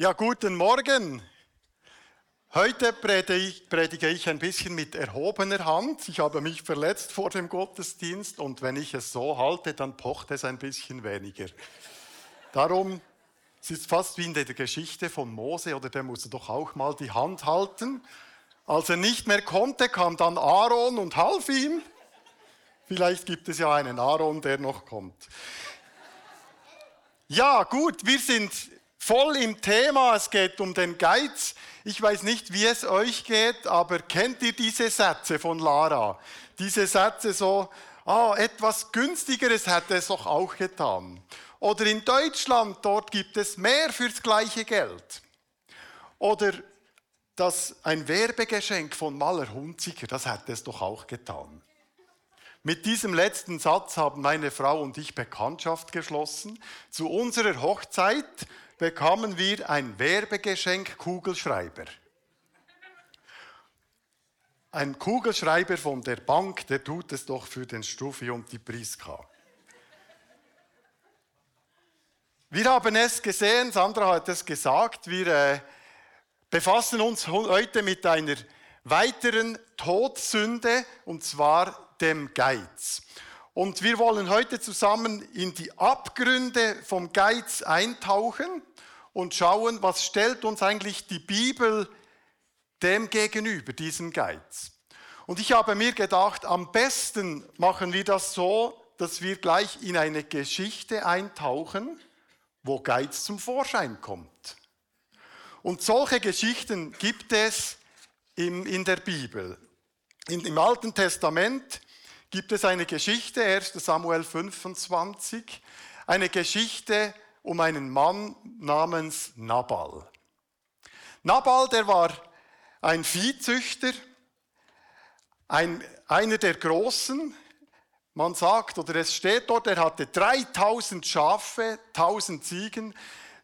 Ja, guten Morgen. Heute predige ich ein bisschen mit erhobener Hand. Ich habe mich verletzt vor dem Gottesdienst und wenn ich es so halte, dann pocht es ein bisschen weniger. Darum, es ist fast wie in der Geschichte von Mose, oder der musste doch auch mal die Hand halten. Als er nicht mehr konnte, kam dann Aaron und half ihm. Vielleicht gibt es ja einen Aaron, der noch kommt. Ja, gut, wir sind voll im Thema. Es geht um den Geiz. Ich weiß nicht, wie es euch geht, aber kennt ihr diese Sätze von Lara? Diese Sätze so, ah, etwas günstigeres hätte es doch auch getan. Oder in Deutschland, dort gibt es mehr fürs gleiche Geld. Oder das, ein Werbegeschenk von Maler Hunziker, das hätte es doch auch getan. Mit diesem letzten Satz haben meine Frau und ich Bekanntschaft geschlossen. Zu unserer Hochzeit bekamen wir ein Werbegeschenk Kugelschreiber. Ein Kugelschreiber von der Bank, der tut es doch für den Stuffi und die Priska. Wir haben es gesehen, Sandra hat es gesagt, wir äh, befassen uns heute mit einer weiteren Todsünde, und zwar dem Geiz. Und wir wollen heute zusammen in die Abgründe vom Geiz eintauchen und schauen, was stellt uns eigentlich die Bibel dem gegenüber, diesem Geiz. Und ich habe mir gedacht, am besten machen wir das so, dass wir gleich in eine Geschichte eintauchen, wo Geiz zum Vorschein kommt. Und solche Geschichten gibt es in der Bibel. Im Alten Testament gibt es eine Geschichte, 1 Samuel 25, eine Geschichte um einen Mann namens Nabal. Nabal, der war ein Viehzüchter, ein, einer der Großen. Man sagt, oder es steht dort, er hatte 3000 Schafe, 1000 Ziegen.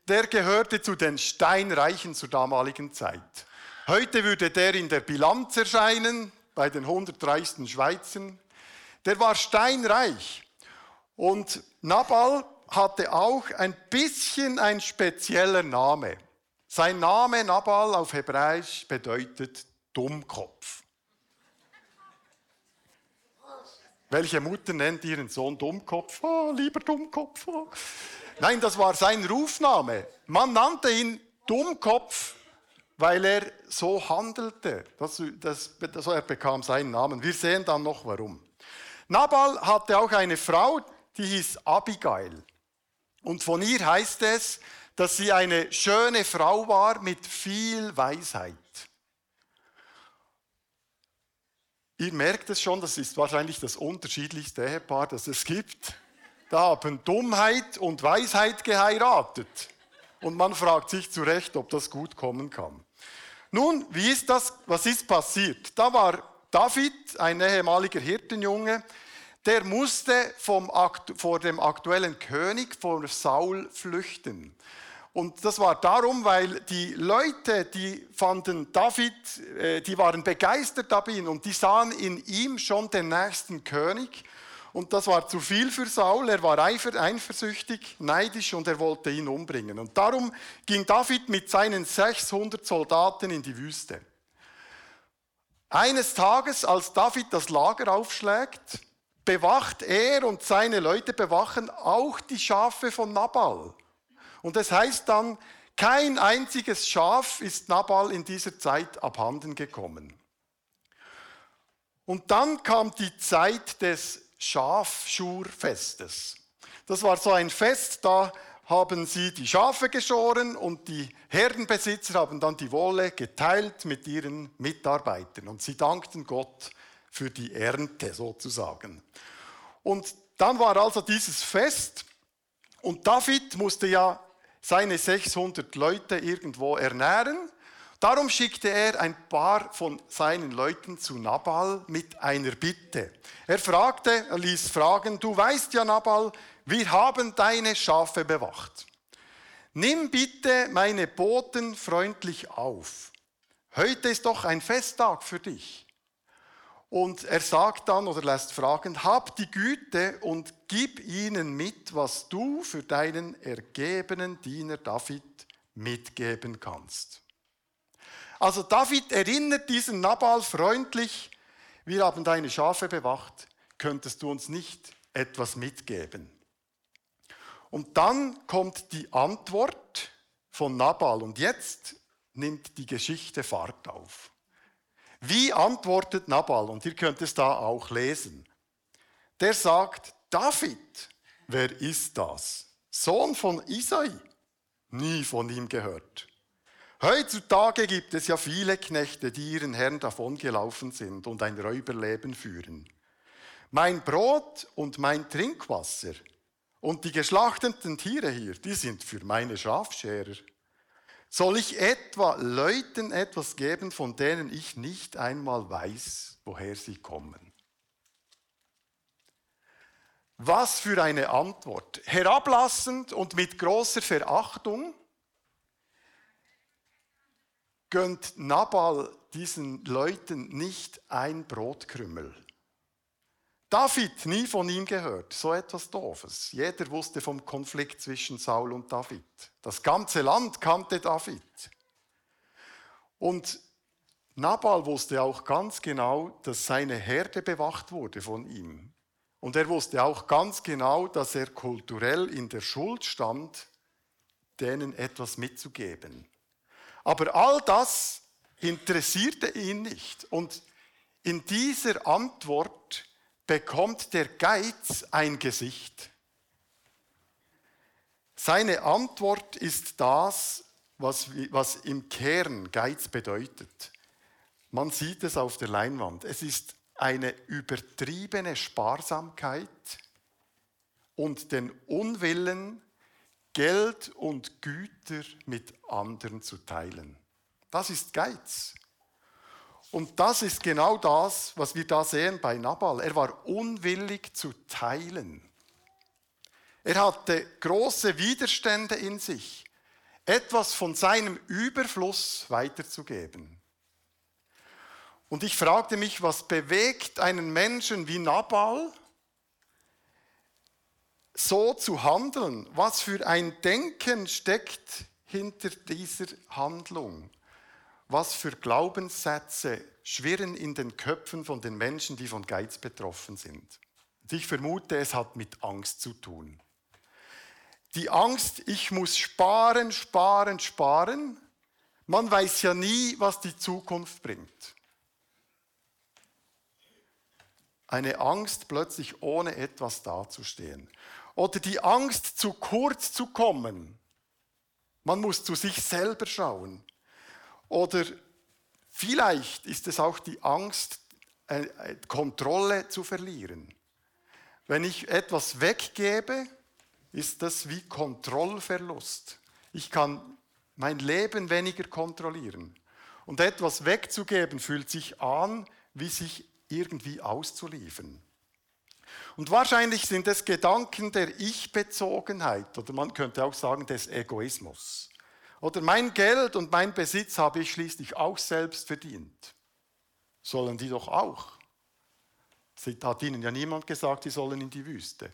Der gehörte zu den Steinreichen zur damaligen Zeit. Heute würde der in der Bilanz erscheinen, bei den 100 reichsten Schweizern der war steinreich. Und Nabal hatte auch ein bisschen ein spezieller Name. Sein Name Nabal auf Hebräisch bedeutet Dummkopf. Welche Mutter nennt ihren Sohn Dummkopf? Oh, lieber Dummkopf. Oh. Nein, das war sein Rufname. Man nannte ihn Dummkopf, weil er so handelte. Das, das, das, er bekam seinen Namen. Wir sehen dann noch warum. Nabal hatte auch eine Frau, die hieß Abigail. Und von ihr heißt es, dass sie eine schöne Frau war mit viel Weisheit. Ihr merkt es schon, das ist wahrscheinlich das unterschiedlichste Ehepaar, das es gibt. Da haben Dummheit und Weisheit geheiratet. Und man fragt sich zu Recht, ob das gut kommen kann. Nun, wie ist das, was ist passiert? Da war David, ein ehemaliger Hirtenjunge, der musste vom, vor dem aktuellen König, vor Saul, flüchten. Und das war darum, weil die Leute, die fanden David, äh, die waren begeistert davon und die sahen in ihm schon den nächsten König. Und das war zu viel für Saul. Er war eifersüchtig, neidisch und er wollte ihn umbringen. Und darum ging David mit seinen 600 Soldaten in die Wüste. Eines Tages, als David das Lager aufschlägt, bewacht er und seine Leute bewachen auch die Schafe von Nabal. Und es heißt dann, kein einziges Schaf ist Nabal in dieser Zeit abhanden gekommen. Und dann kam die Zeit des Schafschurfestes. Das war so ein Fest, da haben sie die Schafe geschoren und die Herdenbesitzer haben dann die Wolle geteilt mit ihren Mitarbeitern und sie dankten Gott für die Ernte sozusagen. Und dann war also dieses Fest und David musste ja seine 600 Leute irgendwo ernähren. Darum schickte er ein paar von seinen Leuten zu Nabal mit einer Bitte. Er fragte, er ließ fragen, du weißt ja Nabal, wir haben deine Schafe bewacht. Nimm bitte meine Boten freundlich auf. Heute ist doch ein Festtag für dich. Und er sagt dann oder lässt fragen, hab die Güte und gib ihnen mit, was du für deinen ergebenen Diener David mitgeben kannst. Also David erinnert diesen Nabal freundlich, wir haben deine Schafe bewacht, könntest du uns nicht etwas mitgeben? Und dann kommt die Antwort von Nabal und jetzt nimmt die Geschichte Fahrt auf. Wie antwortet Nabal? Und ihr könnt es da auch lesen. Der sagt, David, wer ist das? Sohn von Isai? Nie von ihm gehört. Heutzutage gibt es ja viele Knechte, die ihren Herrn davongelaufen sind und ein Räuberleben führen. Mein Brot und mein Trinkwasser und die geschlachteten Tiere hier, die sind für meine Schafscherer. Soll ich etwa Leuten etwas geben, von denen ich nicht einmal weiß, woher sie kommen? Was für eine Antwort. Herablassend und mit großer Verachtung gönnt Nabal diesen Leuten nicht ein Brotkrümmel. David, nie von ihm gehört, so etwas Doofes. Jeder wusste vom Konflikt zwischen Saul und David. Das ganze Land kannte David. Und Nabal wusste auch ganz genau, dass seine Herde bewacht wurde von ihm. Und er wusste auch ganz genau, dass er kulturell in der Schuld stand, denen etwas mitzugeben. Aber all das interessierte ihn nicht. Und in dieser Antwort bekommt der Geiz ein Gesicht. Seine Antwort ist das, was, was im Kern Geiz bedeutet. Man sieht es auf der Leinwand. Es ist eine übertriebene Sparsamkeit und den Unwillen, Geld und Güter mit anderen zu teilen. Das ist Geiz. Und das ist genau das, was wir da sehen bei Nabal. Er war unwillig zu teilen. Er hatte große Widerstände in sich, etwas von seinem Überfluss weiterzugeben. Und ich fragte mich, was bewegt einen Menschen wie Nabal, so zu handeln? Was für ein Denken steckt hinter dieser Handlung? Was für Glaubenssätze schwirren in den Köpfen von den Menschen, die von Geiz betroffen sind. Ich vermute, es hat mit Angst zu tun. Die Angst, ich muss sparen, sparen, sparen. Man weiß ja nie, was die Zukunft bringt. Eine Angst, plötzlich ohne etwas dazustehen. Oder die Angst, zu kurz zu kommen. Man muss zu sich selber schauen. Oder vielleicht ist es auch die Angst, äh, äh, Kontrolle zu verlieren. Wenn ich etwas weggebe, ist das wie Kontrollverlust. Ich kann mein Leben weniger kontrollieren. Und etwas wegzugeben fühlt sich an, wie sich irgendwie auszuliefern. Und wahrscheinlich sind es Gedanken der Ich-Bezogenheit oder man könnte auch sagen des Egoismus. Oder mein Geld und mein Besitz habe ich schließlich auch selbst verdient. Sollen die doch auch. Es hat ihnen ja niemand gesagt, die sollen in die Wüste.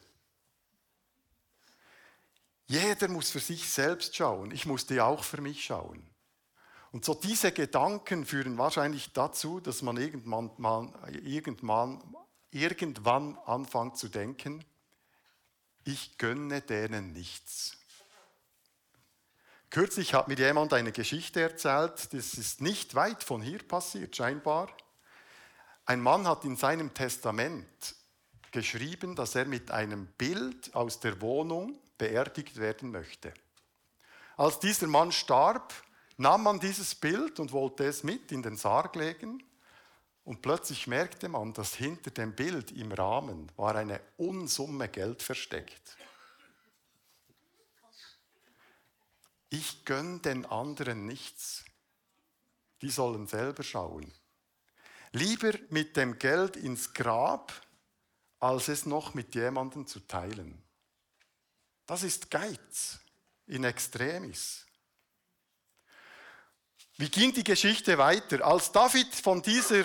Jeder muss für sich selbst schauen. Ich musste auch für mich schauen. Und so diese Gedanken führen wahrscheinlich dazu, dass man irgendwann, man, irgendwann, irgendwann anfängt zu denken, ich gönne denen nichts. Kürzlich hat mir jemand eine Geschichte erzählt, das ist nicht weit von hier passiert, scheinbar. Ein Mann hat in seinem Testament geschrieben, dass er mit einem Bild aus der Wohnung beerdigt werden möchte. Als dieser Mann starb, nahm man dieses Bild und wollte es mit in den Sarg legen. Und plötzlich merkte man, dass hinter dem Bild im Rahmen war eine Unsumme Geld versteckt. Ich gönne den anderen nichts. Die sollen selber schauen. Lieber mit dem Geld ins Grab, als es noch mit jemandem zu teilen. Das ist Geiz in extremis. Wie ging die Geschichte weiter? Als David von dieser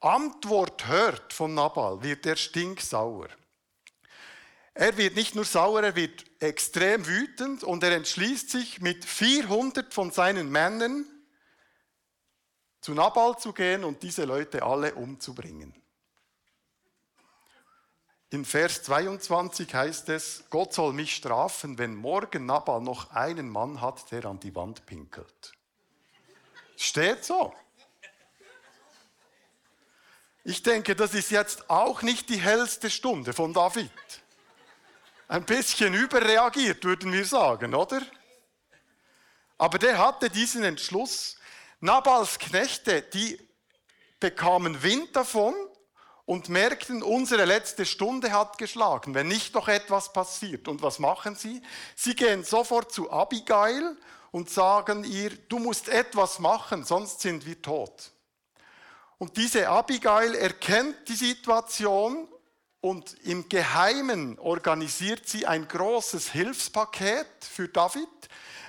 Antwort hört von Nabal, wird er stinksauer. Er wird nicht nur sauer, er wird extrem wütend und er entschließt sich mit 400 von seinen Männern zu Nabal zu gehen und diese Leute alle umzubringen. In Vers 22 heißt es, Gott soll mich strafen, wenn morgen Nabal noch einen Mann hat, der an die Wand pinkelt. Steht so. Ich denke, das ist jetzt auch nicht die hellste Stunde von David. Ein bisschen überreagiert, würden wir sagen, oder? Aber der hatte diesen Entschluss. Nabals Knechte, die bekamen Wind davon und merkten, unsere letzte Stunde hat geschlagen, wenn nicht noch etwas passiert. Und was machen sie? Sie gehen sofort zu Abigail und sagen ihr, du musst etwas machen, sonst sind wir tot. Und diese Abigail erkennt die Situation und im Geheimen organisiert sie ein großes Hilfspaket für David,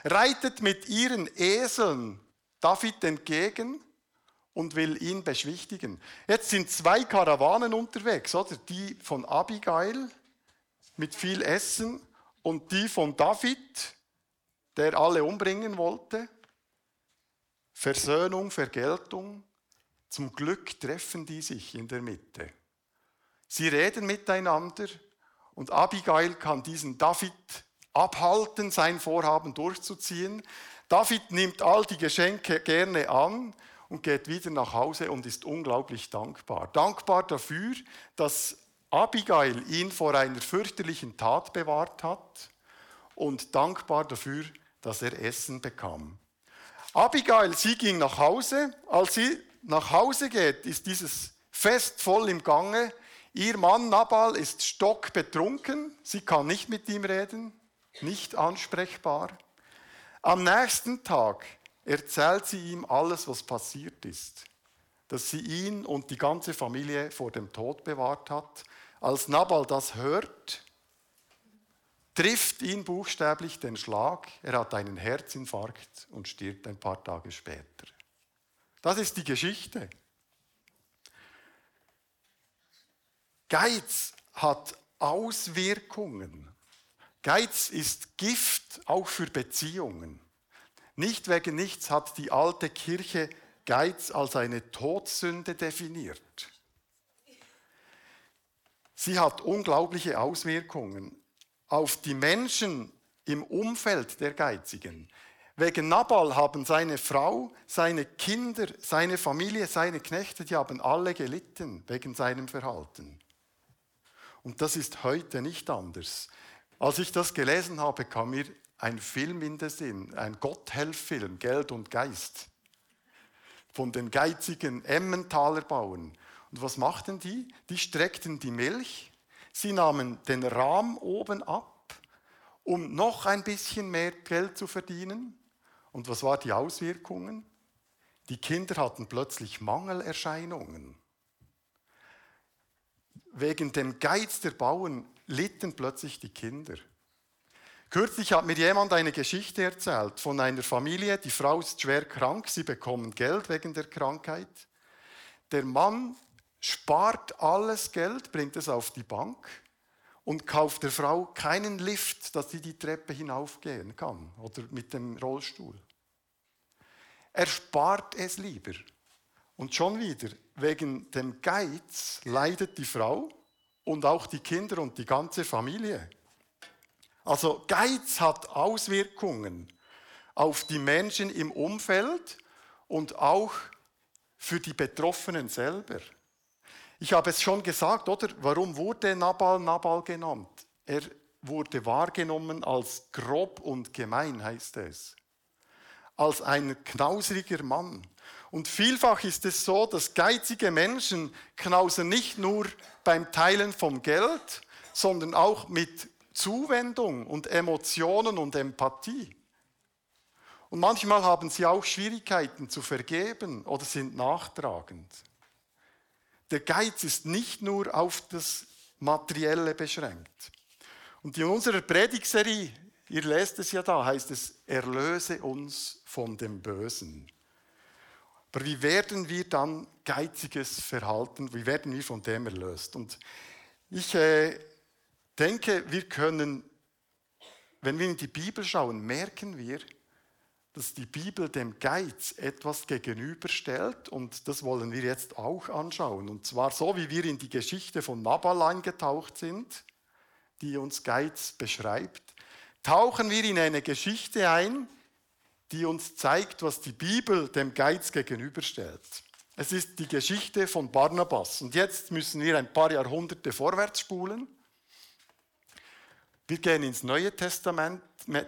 reitet mit ihren Eseln David entgegen und will ihn beschwichtigen. Jetzt sind zwei Karawanen unterwegs, oder? Die von Abigail mit viel Essen und die von David, der alle umbringen wollte. Versöhnung, Vergeltung. Zum Glück treffen die sich in der Mitte. Sie reden miteinander und Abigail kann diesen David abhalten, sein Vorhaben durchzuziehen. David nimmt all die Geschenke gerne an und geht wieder nach Hause und ist unglaublich dankbar. Dankbar dafür, dass Abigail ihn vor einer fürchterlichen Tat bewahrt hat und dankbar dafür, dass er Essen bekam. Abigail, sie ging nach Hause. Als sie nach Hause geht, ist dieses Fest voll im Gange. Ihr Mann Nabal ist stockbetrunken. Sie kann nicht mit ihm reden, nicht ansprechbar. Am nächsten Tag erzählt sie ihm alles, was passiert ist. Dass sie ihn und die ganze Familie vor dem Tod bewahrt hat. Als Nabal das hört, trifft ihn buchstäblich den Schlag. Er hat einen Herzinfarkt und stirbt ein paar Tage später. Das ist die Geschichte. Geiz hat Auswirkungen. Geiz ist Gift auch für Beziehungen. Nicht wegen nichts hat die alte Kirche Geiz als eine Todsünde definiert. Sie hat unglaubliche Auswirkungen auf die Menschen im Umfeld der Geizigen. Wegen Nabal haben seine Frau, seine Kinder, seine Familie, seine Knechte, die haben alle gelitten wegen seinem Verhalten. Und das ist heute nicht anders. Als ich das gelesen habe, kam mir ein Film in den Sinn, ein Gotthelf-Film, Geld und Geist, von den geizigen Emmentaler Bauern. Und was machten die? Die streckten die Milch, sie nahmen den Rahm oben ab, um noch ein bisschen mehr Geld zu verdienen. Und was waren die Auswirkungen? Die Kinder hatten plötzlich Mangelerscheinungen. Wegen dem Geiz der Bauern litten plötzlich die Kinder. Kürzlich hat mir jemand eine Geschichte erzählt von einer Familie. Die Frau ist schwer krank, sie bekommen Geld wegen der Krankheit. Der Mann spart alles Geld, bringt es auf die Bank und kauft der Frau keinen Lift, dass sie die Treppe hinaufgehen kann oder mit dem Rollstuhl. Er spart es lieber. Und schon wieder, wegen dem Geiz leidet die Frau und auch die Kinder und die ganze Familie. Also Geiz hat Auswirkungen auf die Menschen im Umfeld und auch für die Betroffenen selber. Ich habe es schon gesagt, oder? Warum wurde Nabal Nabal genannt? Er wurde wahrgenommen als grob und gemein, heißt es. Als ein knausriger Mann. Und vielfach ist es so, dass geizige Menschen knausen nicht nur beim Teilen vom Geld, sondern auch mit Zuwendung und Emotionen und Empathie. Und manchmal haben sie auch Schwierigkeiten zu vergeben oder sind nachtragend. Der Geiz ist nicht nur auf das Materielle beschränkt. Und in unserer Predigserie, ihr lest es ja da, heißt es, erlöse uns von dem Bösen. Aber wie werden wir dann geiziges Verhalten, wie werden wir von dem erlöst? Und ich äh, denke, wir können, wenn wir in die Bibel schauen, merken wir, dass die Bibel dem Geiz etwas gegenüberstellt und das wollen wir jetzt auch anschauen. Und zwar so, wie wir in die Geschichte von Nabal eingetaucht sind, die uns Geiz beschreibt, tauchen wir in eine Geschichte ein, die uns zeigt, was die Bibel dem Geiz gegenüberstellt. Es ist die Geschichte von Barnabas. Und jetzt müssen wir ein paar Jahrhunderte vorwärts spulen. Wir gehen ins Neue Testament,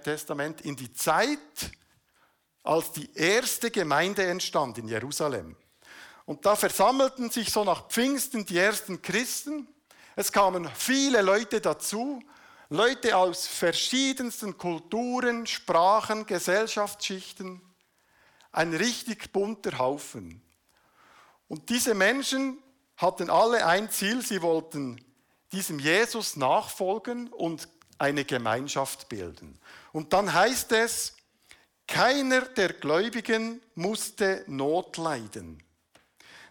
Testament in die Zeit, als die erste Gemeinde entstand in Jerusalem. Und da versammelten sich so nach Pfingsten die ersten Christen. Es kamen viele Leute dazu, Leute aus verschiedensten Kulturen, Sprachen, Gesellschaftsschichten. Ein richtig bunter Haufen. Und diese Menschen hatten alle ein Ziel, sie wollten diesem Jesus nachfolgen und eine Gemeinschaft bilden. Und dann heißt es, keiner der Gläubigen musste Not leiden.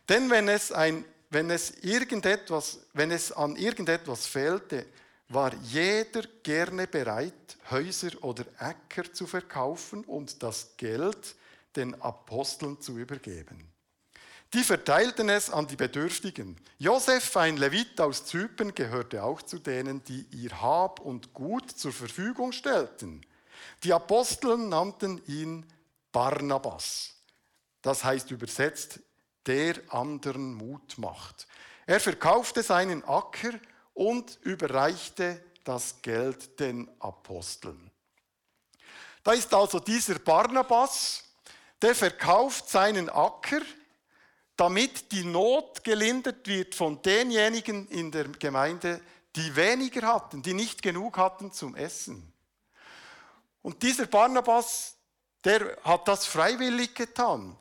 Denn wenn es, ein, wenn, es irgendetwas, wenn es an irgendetwas fehlte, war jeder gerne bereit, Häuser oder Äcker zu verkaufen und das Geld den Aposteln zu übergeben. Die verteilten es an die Bedürftigen. Josef, ein Levit aus Zypern, gehörte auch zu denen, die ihr Hab und Gut zur Verfügung stellten. Die Apostel nannten ihn Barnabas. Das heißt übersetzt, der anderen Mut macht. Er verkaufte seinen Acker und überreichte das Geld den Aposteln. Da ist also dieser Barnabas, der verkauft seinen Acker, damit die Not gelindert wird von denjenigen in der Gemeinde, die weniger hatten, die nicht genug hatten zum Essen. Und dieser Barnabas, der hat das freiwillig getan.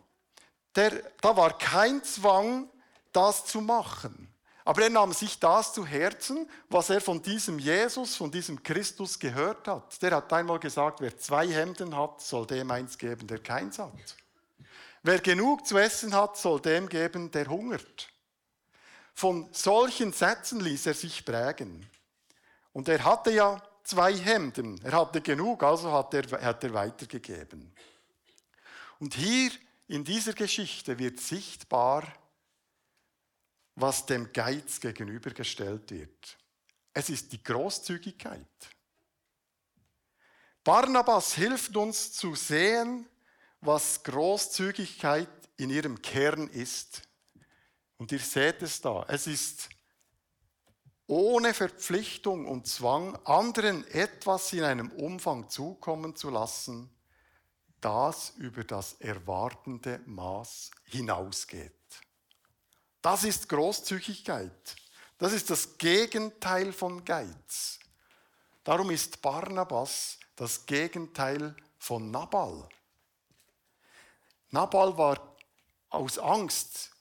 Der, da war kein Zwang, das zu machen. Aber er nahm sich das zu Herzen, was er von diesem Jesus, von diesem Christus gehört hat. Der hat einmal gesagt, wer zwei Hemden hat, soll dem eins geben, der keins hat. Wer genug zu essen hat, soll dem geben, der hungert. Von solchen Sätzen ließ er sich prägen. Und er hatte ja zwei Hemden. Er hatte genug, also hat er, hat er weitergegeben. Und hier in dieser Geschichte wird sichtbar, was dem Geiz gegenübergestellt wird. Es ist die Großzügigkeit. Barnabas hilft uns zu sehen, was Großzügigkeit in ihrem Kern ist. Und ihr seht es da. Es ist ohne Verpflichtung und Zwang anderen etwas in einem Umfang zukommen zu lassen, das über das erwartende Maß hinausgeht. Das ist Großzügigkeit. Das ist das Gegenteil von Geiz. Darum ist Barnabas das Gegenteil von Nabal. Nabal war aus Angst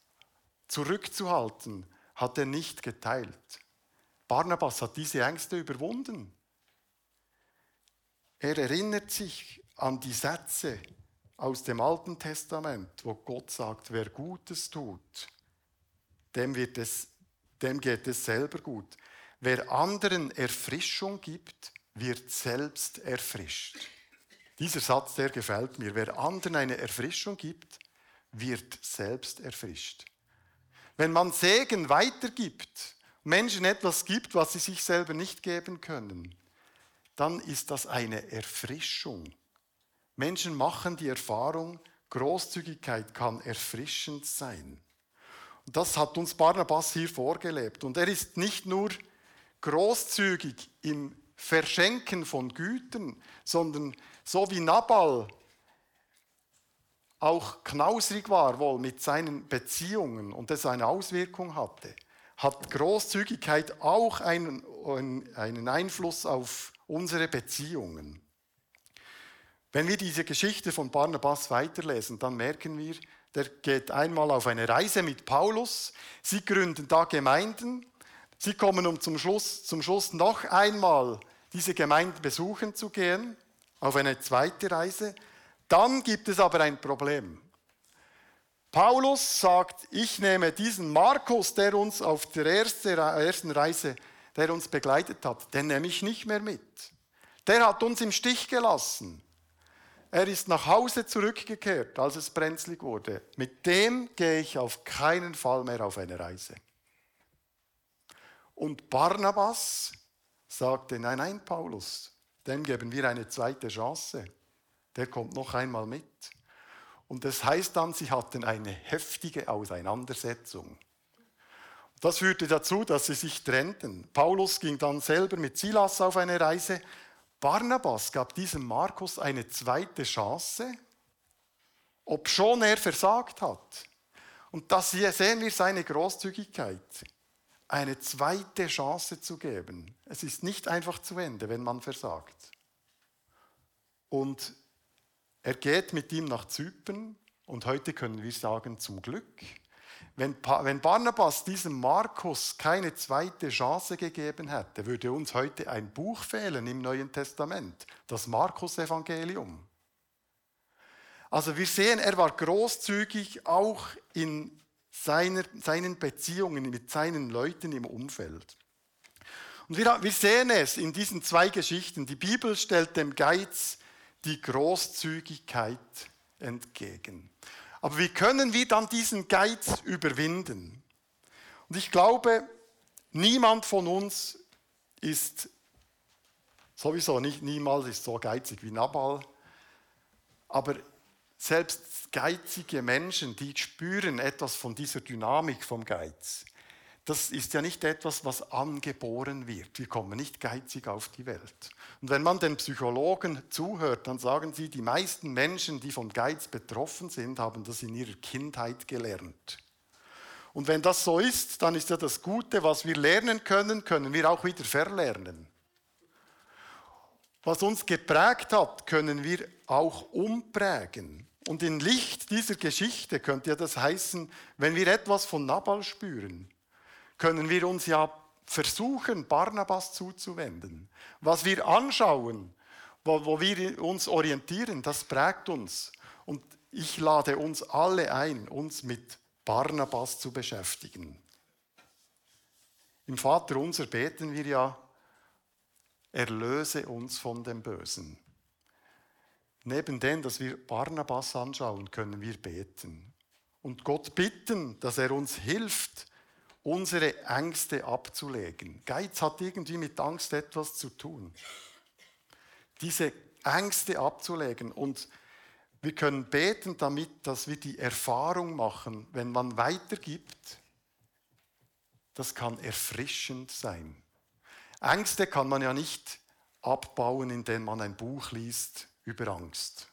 zurückzuhalten, hat er nicht geteilt. Barnabas hat diese Ängste überwunden. Er erinnert sich an die Sätze aus dem Alten Testament, wo Gott sagt, wer Gutes tut, dem, wird es, dem geht es selber gut. Wer anderen Erfrischung gibt, wird selbst erfrischt. Dieser Satz, der gefällt mir. Wer anderen eine Erfrischung gibt, wird selbst erfrischt. Wenn man Segen weitergibt, Menschen etwas gibt, was sie sich selber nicht geben können, dann ist das eine Erfrischung. Menschen machen die Erfahrung, Großzügigkeit kann erfrischend sein. Das hat uns Barnabas hier vorgelebt. Und er ist nicht nur großzügig im Verschenken von Gütern, sondern so wie Nabal auch knausrig war wohl mit seinen Beziehungen und es eine Auswirkung hatte hat Großzügigkeit auch einen, einen Einfluss auf unsere Beziehungen. Wenn wir diese Geschichte von Barnabas weiterlesen, dann merken wir, der geht einmal auf eine Reise mit Paulus. Sie gründen da Gemeinden. Sie kommen, um zum Schluss, zum Schluss noch einmal diese Gemeinden besuchen zu gehen, auf eine zweite Reise. Dann gibt es aber ein Problem. Paulus sagt, ich nehme diesen Markus, der uns auf der ersten Reise der uns begleitet hat, den nehme ich nicht mehr mit. Der hat uns im Stich gelassen. Er ist nach Hause zurückgekehrt, als es brenzlig wurde. Mit dem gehe ich auf keinen Fall mehr auf eine Reise. Und Barnabas sagte, nein, nein, Paulus, dem geben wir eine zweite Chance. Der kommt noch einmal mit. Und das heißt dann, sie hatten eine heftige Auseinandersetzung. Das führte dazu, dass sie sich trennten. Paulus ging dann selber mit Silas auf eine Reise. Barnabas gab diesem Markus eine zweite Chance, obschon er versagt hat. Und das hier sehen wir seine Großzügigkeit, eine zweite Chance zu geben. Es ist nicht einfach zu Ende, wenn man versagt. Und er geht mit ihm nach Zypern und heute können wir sagen zum Glück. Wenn, Barnabas diesem Markus keine zweite Chance gegeben hätte, würde uns heute ein Buch fehlen im Neuen Testament, das Markus-Evangelium. Also wir sehen, er war großzügig auch in seiner, seinen Beziehungen mit seinen Leuten im Umfeld. Und wir, wir sehen es in diesen zwei Geschichten. Die Bibel stellt dem Geiz die Großzügigkeit entgegen. Aber wie können wir dann diesen Geiz überwinden? Und ich glaube, niemand von uns ist sowieso nicht niemals ist so geizig wie Nabal, aber selbst geizige Menschen, die spüren etwas von dieser Dynamik vom Geiz das ist ja nicht etwas, was angeboren wird. Wir kommen nicht geizig auf die Welt. Und wenn man den Psychologen zuhört, dann sagen sie, die meisten Menschen, die von Geiz betroffen sind, haben das in ihrer Kindheit gelernt. Und wenn das so ist, dann ist ja das Gute, was wir lernen können, können wir auch wieder verlernen. Was uns geprägt hat, können wir auch umprägen. Und in Licht dieser Geschichte könnte ja das heißen, wenn wir etwas von Nabal spüren, können wir uns ja versuchen, Barnabas zuzuwenden. Was wir anschauen, wo, wo wir uns orientieren, das prägt uns. Und ich lade uns alle ein, uns mit Barnabas zu beschäftigen. Im Vater unser beten wir ja, erlöse uns von dem Bösen. Neben dem, dass wir Barnabas anschauen, können wir beten und Gott bitten, dass er uns hilft, unsere Ängste abzulegen. Geiz hat irgendwie mit Angst etwas zu tun. Diese Ängste abzulegen und wir können beten damit, dass wir die Erfahrung machen, wenn man weitergibt, das kann erfrischend sein. Ängste kann man ja nicht abbauen, indem man ein Buch liest über Angst.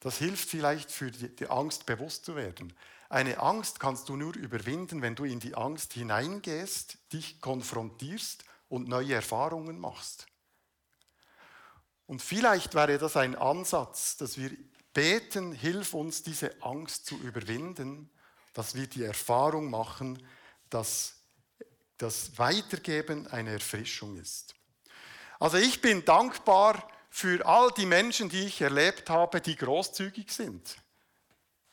Das hilft vielleicht für die Angst bewusst zu werden. Eine Angst kannst du nur überwinden, wenn du in die Angst hineingehst, dich konfrontierst und neue Erfahrungen machst. Und vielleicht wäre das ein Ansatz, dass wir beten, hilf uns, diese Angst zu überwinden, dass wir die Erfahrung machen, dass das Weitergeben eine Erfrischung ist. Also ich bin dankbar für all die Menschen, die ich erlebt habe, die großzügig sind.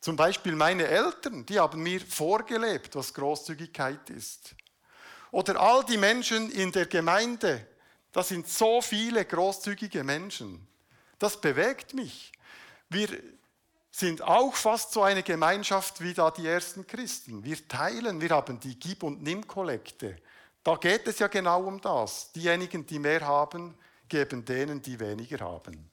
Zum Beispiel meine Eltern, die haben mir vorgelebt, was Großzügigkeit ist. Oder all die Menschen in der Gemeinde, das sind so viele großzügige Menschen. Das bewegt mich. Wir sind auch fast so eine Gemeinschaft wie da die ersten Christen. Wir teilen, wir haben die Gib- und Nimm-Kollekte. Da geht es ja genau um das. Diejenigen, die mehr haben, geben denen, die weniger haben.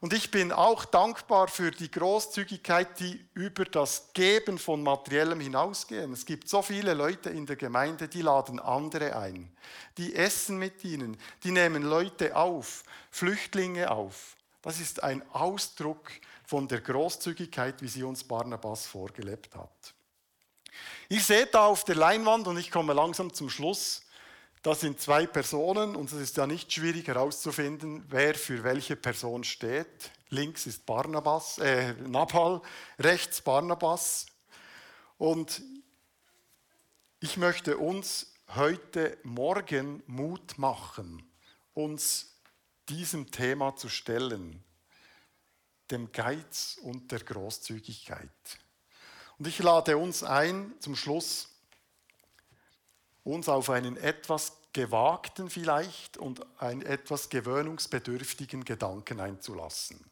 Und ich bin auch dankbar für die Großzügigkeit, die über das Geben von Materiellem hinausgehen. Es gibt so viele Leute in der Gemeinde, die laden andere ein. Die essen mit ihnen, die nehmen Leute auf, Flüchtlinge auf. Das ist ein Ausdruck von der Großzügigkeit, wie sie uns Barnabas vorgelebt hat. Ich sehe da auf der Leinwand und ich komme langsam zum Schluss, das sind zwei Personen und es ist ja nicht schwierig herauszufinden, wer für welche Person steht. Links ist Barnabas, äh, Nabal, rechts Barnabas. Und ich möchte uns heute Morgen Mut machen, uns diesem Thema zu stellen, dem Geiz und der Großzügigkeit. Und ich lade uns ein, zum Schluss uns auf einen etwas gewagten vielleicht und einen etwas gewöhnungsbedürftigen Gedanken einzulassen.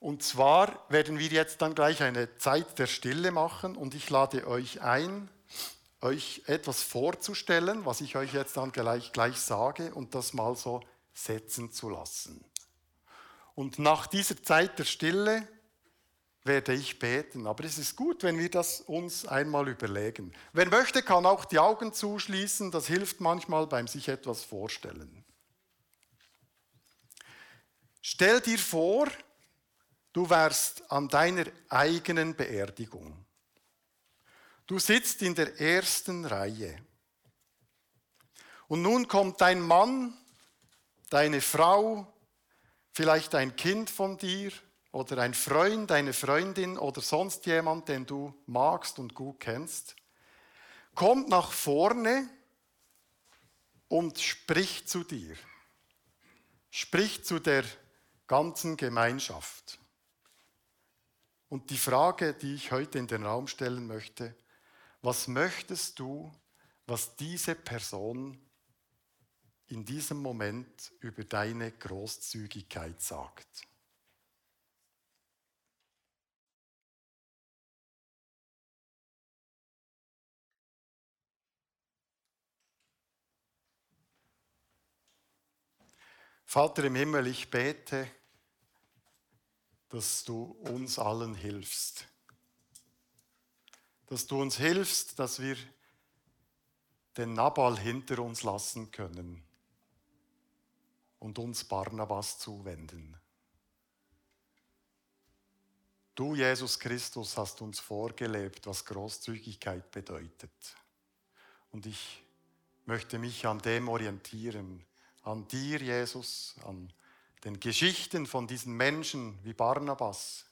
Und zwar werden wir jetzt dann gleich eine Zeit der Stille machen und ich lade euch ein, euch etwas vorzustellen, was ich euch jetzt dann gleich, gleich sage und das mal so setzen zu lassen. Und nach dieser Zeit der Stille werde ich beten. Aber es ist gut, wenn wir das uns einmal überlegen. Wer möchte, kann auch die Augen zuschließen. Das hilft manchmal beim sich etwas vorstellen. Stell dir vor, du wärst an deiner eigenen Beerdigung. Du sitzt in der ersten Reihe. Und nun kommt dein Mann, deine Frau, vielleicht ein Kind von dir oder ein Freund, eine Freundin oder sonst jemand, den du magst und gut kennst, kommt nach vorne und spricht zu dir. Spricht zu der ganzen Gemeinschaft. Und die Frage, die ich heute in den Raum stellen möchte, was möchtest du, was diese Person in diesem Moment über deine Großzügigkeit sagt? Vater im Himmel, ich bete, dass du uns allen hilfst. Dass du uns hilfst, dass wir den Nabal hinter uns lassen können und uns Barnabas zuwenden. Du, Jesus Christus, hast uns vorgelebt, was Großzügigkeit bedeutet. Und ich möchte mich an dem orientieren an dir, Jesus, an den Geschichten von diesen Menschen wie Barnabas.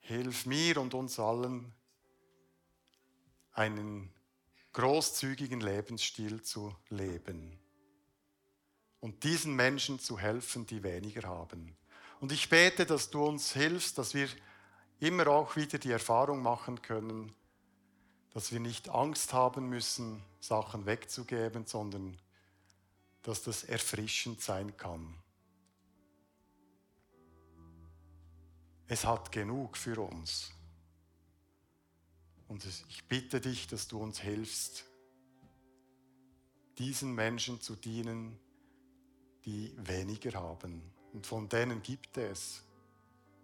Hilf mir und uns allen, einen großzügigen Lebensstil zu leben und diesen Menschen zu helfen, die weniger haben. Und ich bete, dass du uns hilfst, dass wir immer auch wieder die Erfahrung machen können, dass wir nicht Angst haben müssen, Sachen wegzugeben, sondern dass das erfrischend sein kann. Es hat genug für uns. Und ich bitte dich, dass du uns hilfst, diesen Menschen zu dienen, die weniger haben. Und von denen gibt es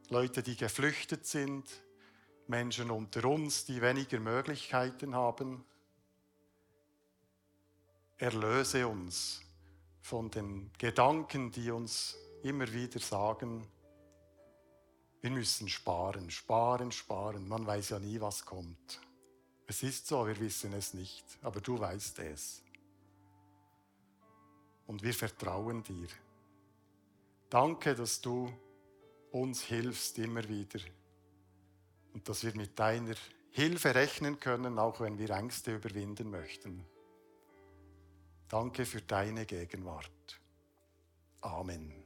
Leute, die geflüchtet sind, Menschen unter uns, die weniger Möglichkeiten haben. Erlöse uns von den Gedanken, die uns immer wieder sagen, wir müssen sparen, sparen, sparen. Man weiß ja nie, was kommt. Es ist so, wir wissen es nicht, aber du weißt es. Und wir vertrauen dir. Danke, dass du uns hilfst immer wieder und dass wir mit deiner Hilfe rechnen können, auch wenn wir Ängste überwinden möchten. Danke für deine Gegenwart. Amen.